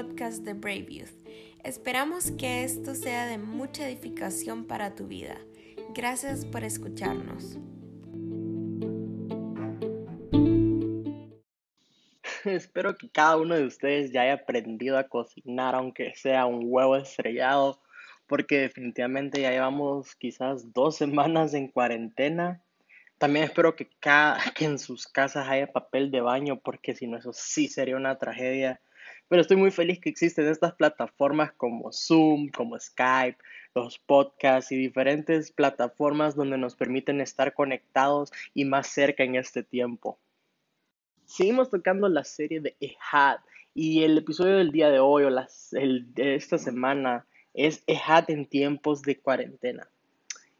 podcast de Brave Youth. Esperamos que esto sea de mucha edificación para tu vida. Gracias por escucharnos. Espero que cada uno de ustedes ya haya aprendido a cocinar, aunque sea un huevo estrellado, porque definitivamente ya llevamos quizás dos semanas en cuarentena. También espero que, cada, que en sus casas haya papel de baño, porque si no, eso sí sería una tragedia. Pero estoy muy feliz que existen estas plataformas como Zoom, como Skype, los podcasts y diferentes plataformas donde nos permiten estar conectados y más cerca en este tiempo. Seguimos tocando la serie de Ehad y el episodio del día de hoy o de esta semana es Ehad en tiempos de cuarentena.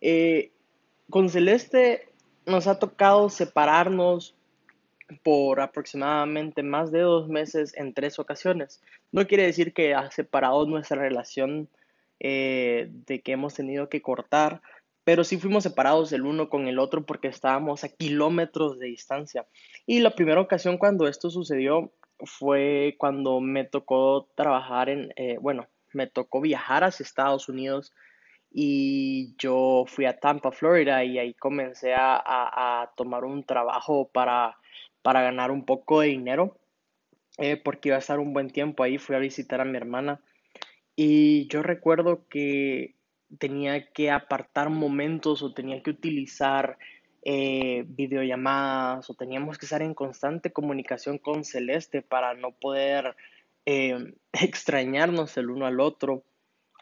Eh, con Celeste nos ha tocado separarnos por aproximadamente más de dos meses en tres ocasiones. No quiere decir que ha separado nuestra relación eh, de que hemos tenido que cortar, pero sí fuimos separados el uno con el otro porque estábamos a kilómetros de distancia. Y la primera ocasión cuando esto sucedió fue cuando me tocó trabajar en, eh, bueno, me tocó viajar hacia Estados Unidos y yo fui a Tampa, Florida y ahí comencé a, a, tomar un trabajo para, para, ganar un poco de dinero eh, porque iba a estar un buen tiempo ahí, fui a visitar a mi hermana y yo recuerdo que tenía que apartar momentos o tenía que utilizar eh, videollamadas o teníamos que estar en constante comunicación con Celeste para no poder eh, extrañarnos el uno al otro.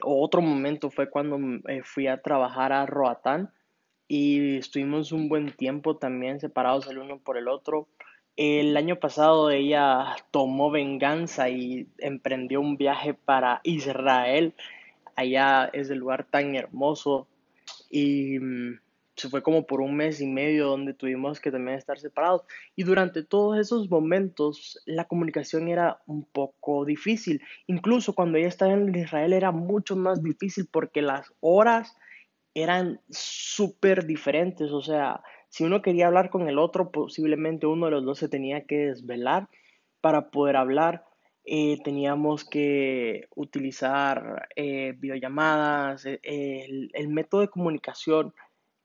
Otro momento fue cuando eh, fui a trabajar a Roatán y estuvimos un buen tiempo también separados el uno por el otro. El año pasado ella tomó venganza y emprendió un viaje para Israel. Allá es el lugar tan hermoso y mm, se fue como por un mes y medio donde tuvimos que también estar separados. Y durante todos esos momentos la comunicación era un poco difícil. Incluso cuando ella estaba en Israel era mucho más difícil porque las horas eran súper diferentes o sea si uno quería hablar con el otro posiblemente uno de los dos se tenía que desvelar para poder hablar eh, teníamos que utilizar eh, videollamadas, eh, el, método de comunicación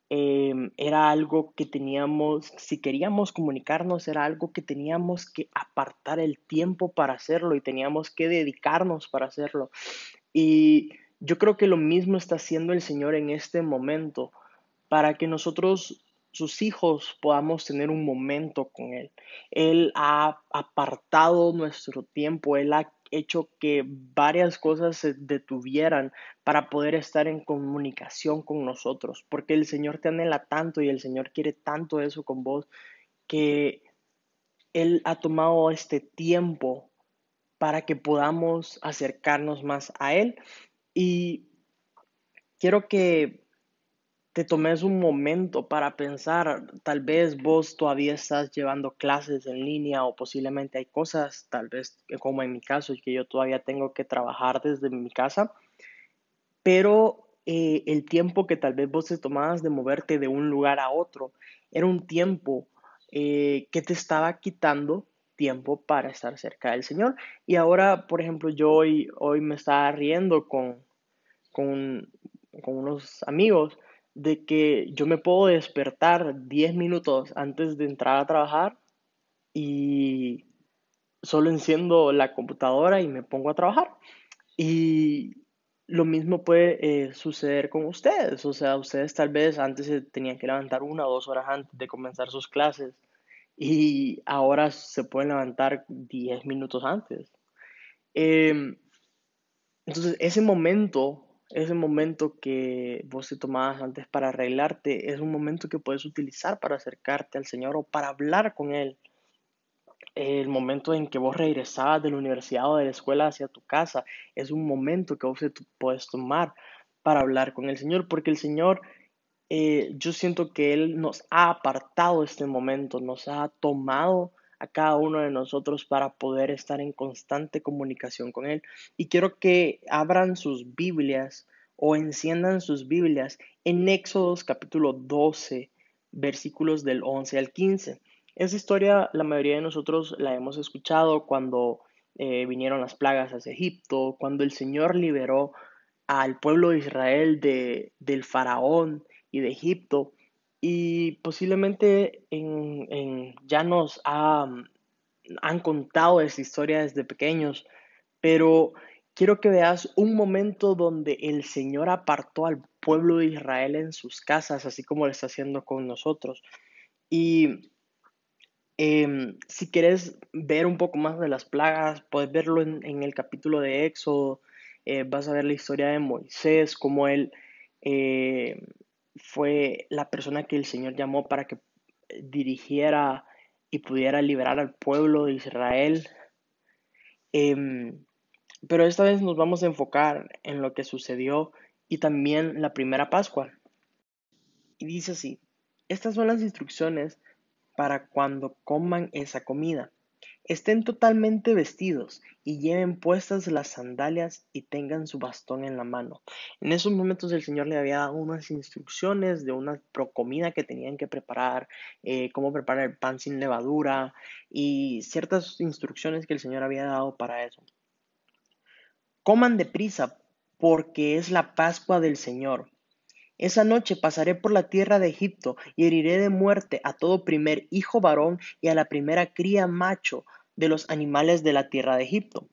em, era algo que teníamos, si queríamos comunicarnos, era algo que teníamos que apartar el tiempo para hacerlo y teníamos que dedicarnos para hacerlo. Y yo creo que lo mismo está haciendo el Señor en este momento para que nosotros sus hijos podamos tener un momento con Él. Él ha apartado nuestro tiempo, Él ha hecho que varias cosas se detuvieran para poder estar en comunicación con nosotros, porque el Señor te anhela tanto y el Señor quiere tanto eso con vos, que Él ha tomado este tiempo para que podamos acercarnos más a Él. Y quiero que te tomes un momento para pensar, tal vez vos todavía estás llevando clases en línea o posiblemente hay cosas, tal vez como en mi caso, que yo todavía tengo que trabajar desde mi casa, pero eh, el tiempo que tal vez vos te tomabas de moverte de un lugar a otro era un tiempo eh, que te estaba quitando tiempo para estar cerca del Señor. Y ahora, por ejemplo, yo hoy, hoy me estaba riendo con, con, con unos amigos de que yo me puedo despertar 10 minutos antes de entrar a trabajar y solo enciendo la computadora y me pongo a trabajar. Y lo mismo puede eh, suceder con ustedes. O sea, ustedes tal vez antes se tenían que levantar una o dos horas antes de comenzar sus clases y ahora se pueden levantar 10 minutos antes. Em, entonces, ese momento ese momento que vos te tomabas antes para arreglarte es un momento que puedes utilizar para acercarte al Señor o para hablar con Él. El momento en que vos regresabas de la universidad o de la escuela hacia tu casa es un momento que vos puedes tomar para hablar con el Señor, porque el Señor, eh, yo siento que Él nos ha apartado este momento, nos ha tomado a cada uno de nosotros para poder estar en constante comunicación con Él. Y quiero que abran sus Biblias o enciendan sus Biblias en Éxodos capítulo 12, versículos del 11 al 15. Esa historia la mayoría de nosotros la hemos escuchado cuando eh, vinieron las plagas hacia Egipto, cuando el Señor liberó al pueblo de Israel de, del faraón y de Egipto. Y posiblemente en, ya nos han contado esa historia desde pequeños, pero quiero que veas un momento donde el Señor apartó al pueblo de Israel en sus casas, así como lo está haciendo con nosotros. Y em, si quieres ver un poco más de las plagas, puedes verlo en, el capítulo de Éxodo. Eh, vas a ver la historia de Moisés, como él eh, fue la persona que el Señor llamó para que dirigiera y pudiera liberar al pueblo de Israel. Em, pero esta vez nos vamos a enfocar en lo que sucedió y también la primera Pascua. Y dice así, estas son las instrucciones para cuando coman esa comida. Estén totalmente vestidos y lleven puestas las sandalias y tengan su bastón en la mano. En esos momentos el Señor le había dado unas instrucciones de una comida que tenían que preparar, eh, cómo preparar el pan sin levadura y ciertas instrucciones que el Señor había dado para eso. Coman deprisa, porque es la Pascua del Señor. Esa noche pasaré por la tierra de Egipto y heriré de muerte a todo primer hijo varón y a la primera cría macho de los animales de la tierra de Egipto.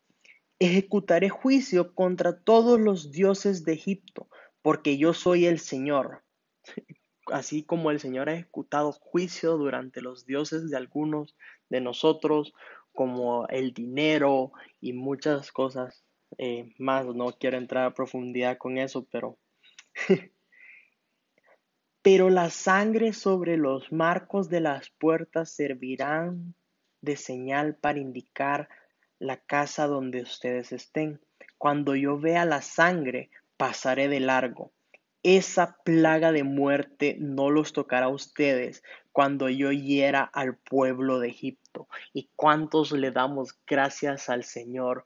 Ejecutaré juicio contra todos los dioses de Egipto, porque yo soy el Señor. Así como el Señor ha ejecutado juicio durante los dioses de algunos de nosotros, como el dinero y muchas cosas eh, más. No quiero entrar a profundidad con eso, pero Pero la sangre sobre los marcos de las puertas servirán de señal para indicar la casa donde ustedes estén. Cuando yo vea la sangre, pasaré de largo. Esa plaga de muerte no los tocará a ustedes cuando yo hiera al pueblo de Egipto. ¿Y cuántos le damos gracias al Señor?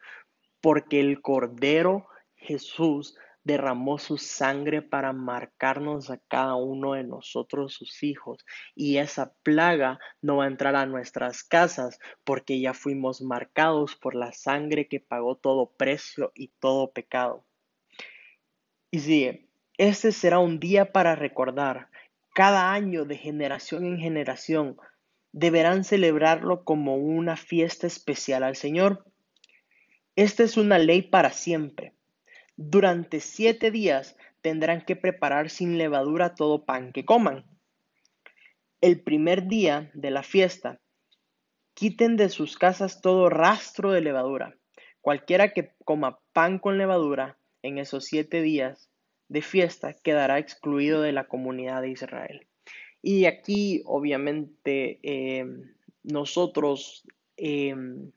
Porque el Cordero Jesús derramó su sangre para marcarnos a cada uno de nosotros sus hijos. Y esa plaga no va a entrar a nuestras casas porque ya fuimos marcados por la sangre que pagó todo precio y todo pecado. Y sigue, este será un día para recordar. Cada año de generación en generación deberán celebrarlo como una fiesta especial al Señor. Esta es una ley para siempre durante siete días tendrán que preparar sin levadura todo pan que coman. El primer día de la fiesta, quiten de sus casas todo rastro de levadura. Cualquiera que coma pan con levadura en esos siete días de fiesta quedará excluido de la comunidad de Israel. Y aquí, obviamente, em, nosotros, em,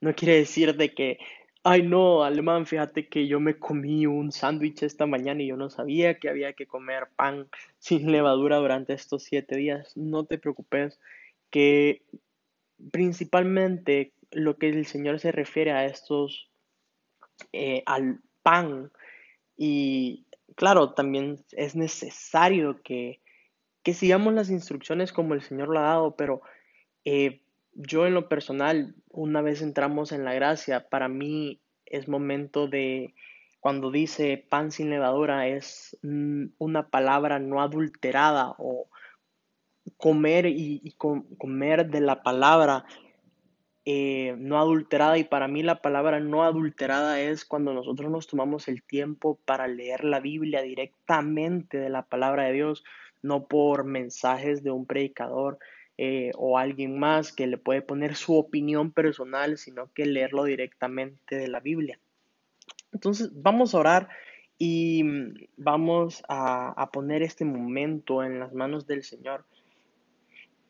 no quiere decir de que Ay, no, alemán, fíjate que yo me comí un sándwich esta mañana y yo no sabía que había que comer pan sin levadura durante estos siete días. No te preocupes, que principalmente lo que el Señor se refiere a estos, eh, al pan. Y claro, también es necesario que, que sigamos las instrucciones como el Señor lo ha dado, pero eh, yo en lo personal, una vez entramos en la gracia, para mí es momento de, cuando dice pan sin levadura, es una palabra no adulterada o comer y, comer de la palabra eh, no adulterada. Y para mí la palabra no adulterada es cuando nosotros nos tomamos el tiempo para leer la Biblia directamente de la palabra de Dios, no por mensajes de un predicador, eh, o alguien más que le puede poner su opinión personal, sino que leerlo directamente de la Biblia. Entonces, vamos a orar y mm, vamos a, poner este momento en las manos del Señor.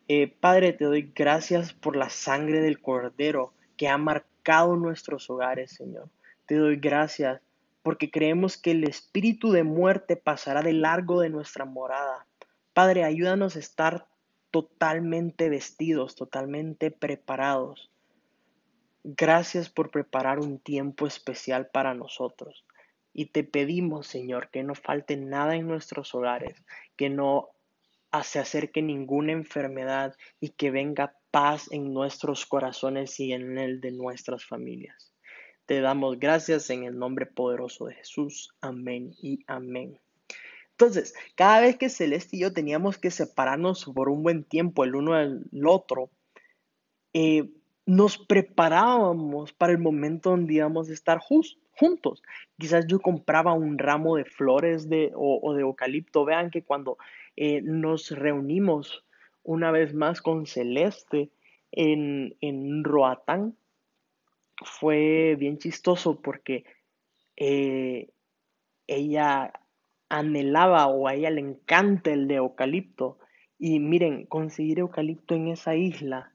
Eh, Padre, te doy gracias por la sangre del Cordero que ha marcado nuestros hogares, Señor. Te doy gracias porque creemos que el espíritu de muerte pasará de largo de nuestra morada. Padre, ayúdanos a estar totalmente vestidos, totalmente preparados. Gracias por preparar un tiempo especial para nosotros. Y te pedimos, Señor, que no falte nada en nuestros hogares, que no se acerque ninguna enfermedad y que venga paz en nuestros corazones y en el de nuestras familias. Te damos gracias en el nombre poderoso de Jesús. Amén y amén. Entonces, cada vez que Celeste y yo teníamos que separarnos por un buen tiempo el uno del otro, eh, nos preparábamos para el momento donde íbamos a estar juntos. Quizás yo compraba un ramo de flores de, o, de eucalipto. Vean que cuando eh, nos reunimos una vez más con Celeste en, en Roatán, fue bien chistoso porque eh, ella anhelaba o a ella le encanta el de eucalipto. Y miren, conseguir eucalipto en esa isla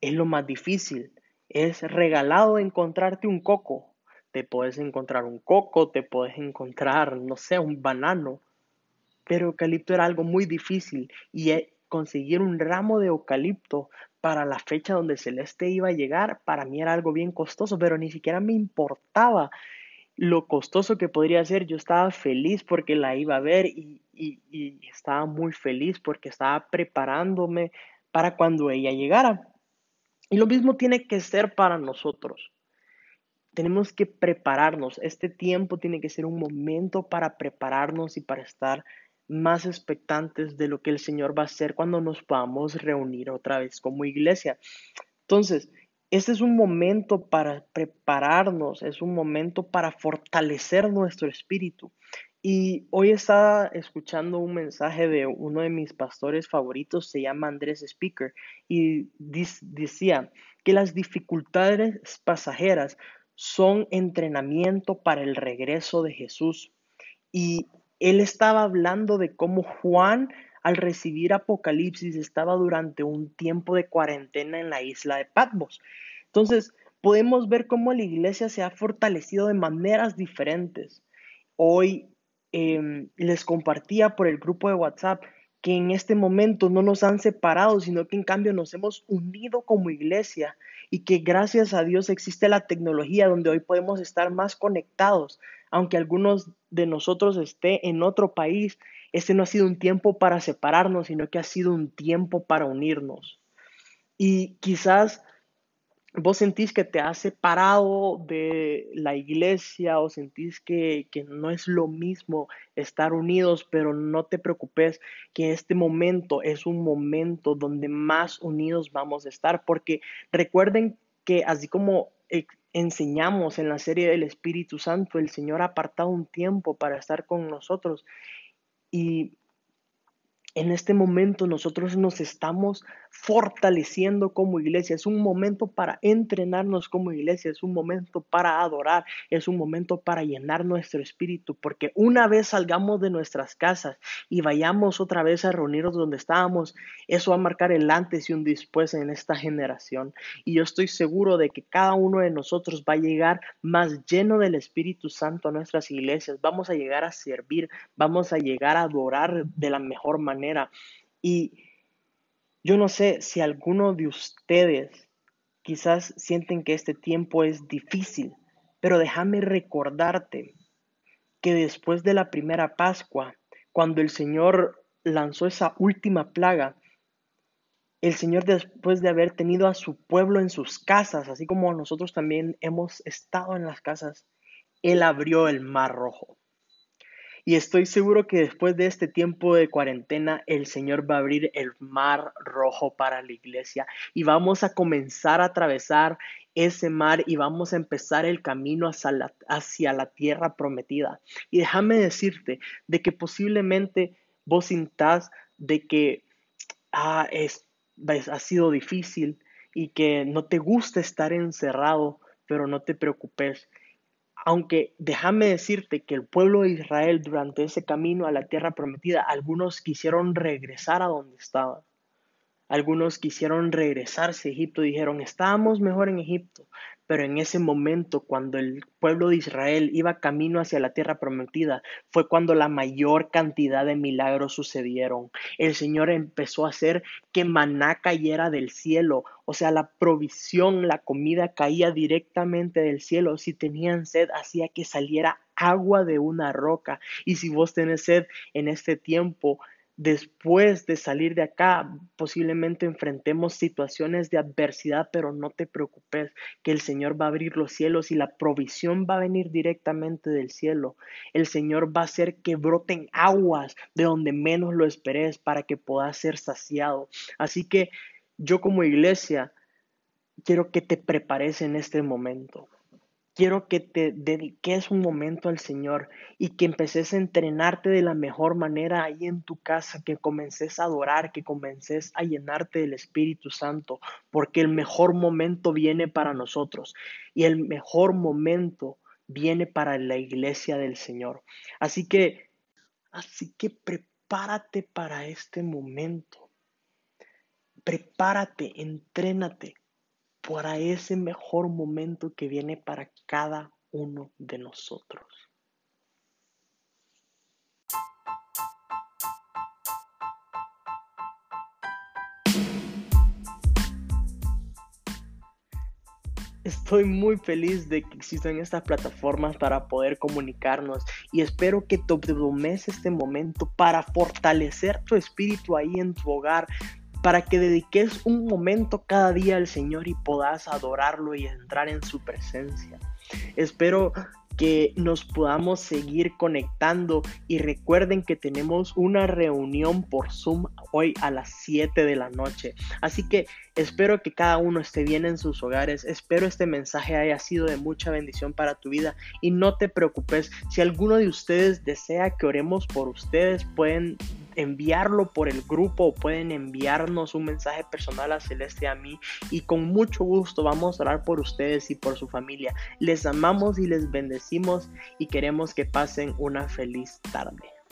es lo más difícil. Es regalado encontrarte un coco. Te puedes encontrar un coco, te puedes encontrar, no sé, un banano. Pero eucalipto era algo muy difícil y e, conseguir un ramo de eucalipto para la fecha donde Celeste iba a llegar, para mí era algo bien costoso, pero ni siquiera me importaba lo costoso que podría ser. Yo estaba feliz porque la iba a ver y, y estaba muy feliz porque estaba preparándome para cuando ella llegara. Y lo mismo tiene que ser para nosotros. Tenemos que prepararnos. Este tiempo tiene que ser un momento para prepararnos y para estar más expectantes de lo que el Señor va a hacer cuando nos podamos reunir otra vez como iglesia. Entonces, este es un momento para prepararnos, es un momento para fortalecer nuestro espíritu. Y hoy estaba escuchando un mensaje de uno de mis pastores favoritos, se llama Andrés Speaker, y decía que las dificultades pasajeras son entrenamiento para el regreso de Jesús. Y él estaba hablando de cómo Juan al recibir Apocalipsis estaba durante un tiempo de cuarentena en la isla de Patmos. Entonces, podemos ver cómo la iglesia se ha fortalecido de maneras diferentes. Hoy Em, les compartía por el grupo de WhatsApp que en este momento no nos han separado, sino que en cambio nos hemos unido como iglesia y que gracias a Dios existe la tecnología donde hoy podemos estar más conectados, aunque algunos de nosotros esté en otro país, este no ha sido un tiempo para separarnos, sino que ha sido un tiempo para unirnos. Y quizás vos sentís que te has separado de la iglesia o sentís que, que, no es lo mismo estar unidos, pero no te preocupes que este momento es un momento donde más unidos vamos a estar, porque recuerden que así como enseñamos en la serie del Espíritu Santo, el Señor ha apartado un tiempo para estar con nosotros y en este momento nosotros nos estamos fortaleciendo como iglesia. Es un momento para entrenarnos como iglesia, es un momento para adorar, es un momento para llenar nuestro espíritu, porque una vez salgamos de nuestras casas y vayamos otra vez a reunirnos donde estábamos, eso va a marcar el antes y un después en esta generación. Y yo estoy seguro de que cada uno de nosotros va a llegar más lleno del Espíritu Santo a nuestras iglesias. Vamos a llegar a servir, vamos a llegar a adorar de la mejor manera y yo no sé si alguno de ustedes quizás sienten que este tiempo es difícil, pero déjame recordarte que después de la primera Pascua, cuando el Señor lanzó esa última plaga, el Señor después de haber tenido a su pueblo en sus casas, así como nosotros también hemos estado en las casas, Él abrió el mar rojo. Y estoy seguro que después de este tiempo de cuarentena, el Señor va a abrir el mar rojo para la iglesia y vamos a comenzar a atravesar ese mar y vamos a empezar el camino hacia la, tierra prometida. Y déjame decirte de que posiblemente vos sintás de que ah, ha sido difícil y que no te gusta estar encerrado, pero no te preocupes aunque déjame decirte que el pueblo de Israel durante ese camino a la tierra prometida, algunos quisieron regresar a donde estaban. Algunos quisieron regresarse a Egipto, dijeron, estábamos mejor en Egipto, pero en ese momento, cuando el pueblo de Israel iba camino hacia la tierra prometida, fue cuando la mayor cantidad de milagros sucedieron. El Señor empezó a hacer que maná cayera del cielo, o sea, la provisión, la comida caía directamente del cielo. Si tenían sed, hacía que saliera agua de una roca. Y si vos tenés sed en este tiempo, Después de salir de acá, posiblemente enfrentemos situaciones de adversidad, pero no te preocupes, que el Señor va a abrir los cielos y la provisión va a venir directamente del cielo. El Señor va a hacer que broten aguas de donde menos lo esperes para que puedas ser saciado. Así que yo como iglesia quiero que te prepares en este momento. Quiero que te dediques un momento al Señor y que empeces a entrenarte de la mejor manera ahí en tu casa, que comences a adorar, que comences a llenarte del Espíritu Santo, porque el mejor momento viene para nosotros y el mejor momento viene para la iglesia del Señor. Así que, así que prepárate para este momento. Prepárate, entrénate para ese mejor momento que viene para cada uno de nosotros. Estoy muy feliz de que existan estas plataformas para poder comunicarnos y espero que tomes este momento para fortalecer tu espíritu ahí en tu hogar, para que dediques un momento cada día al Señor y puedas adorarlo y entrar en su presencia. Espero que nos podamos seguir conectando y recuerden que tenemos una reunión por Zoom hoy a las 7 de la noche. Así que espero que cada uno esté bien en sus hogares. Espero este mensaje haya sido de mucha bendición para tu vida y no te preocupes si alguno de ustedes desea que oremos por ustedes pueden enviarlo por el grupo o pueden enviarnos un mensaje personal a Celeste a mí y con mucho gusto vamos a orar por ustedes y por su familia. Les amamos y les bendecimos y queremos que pasen una feliz tarde.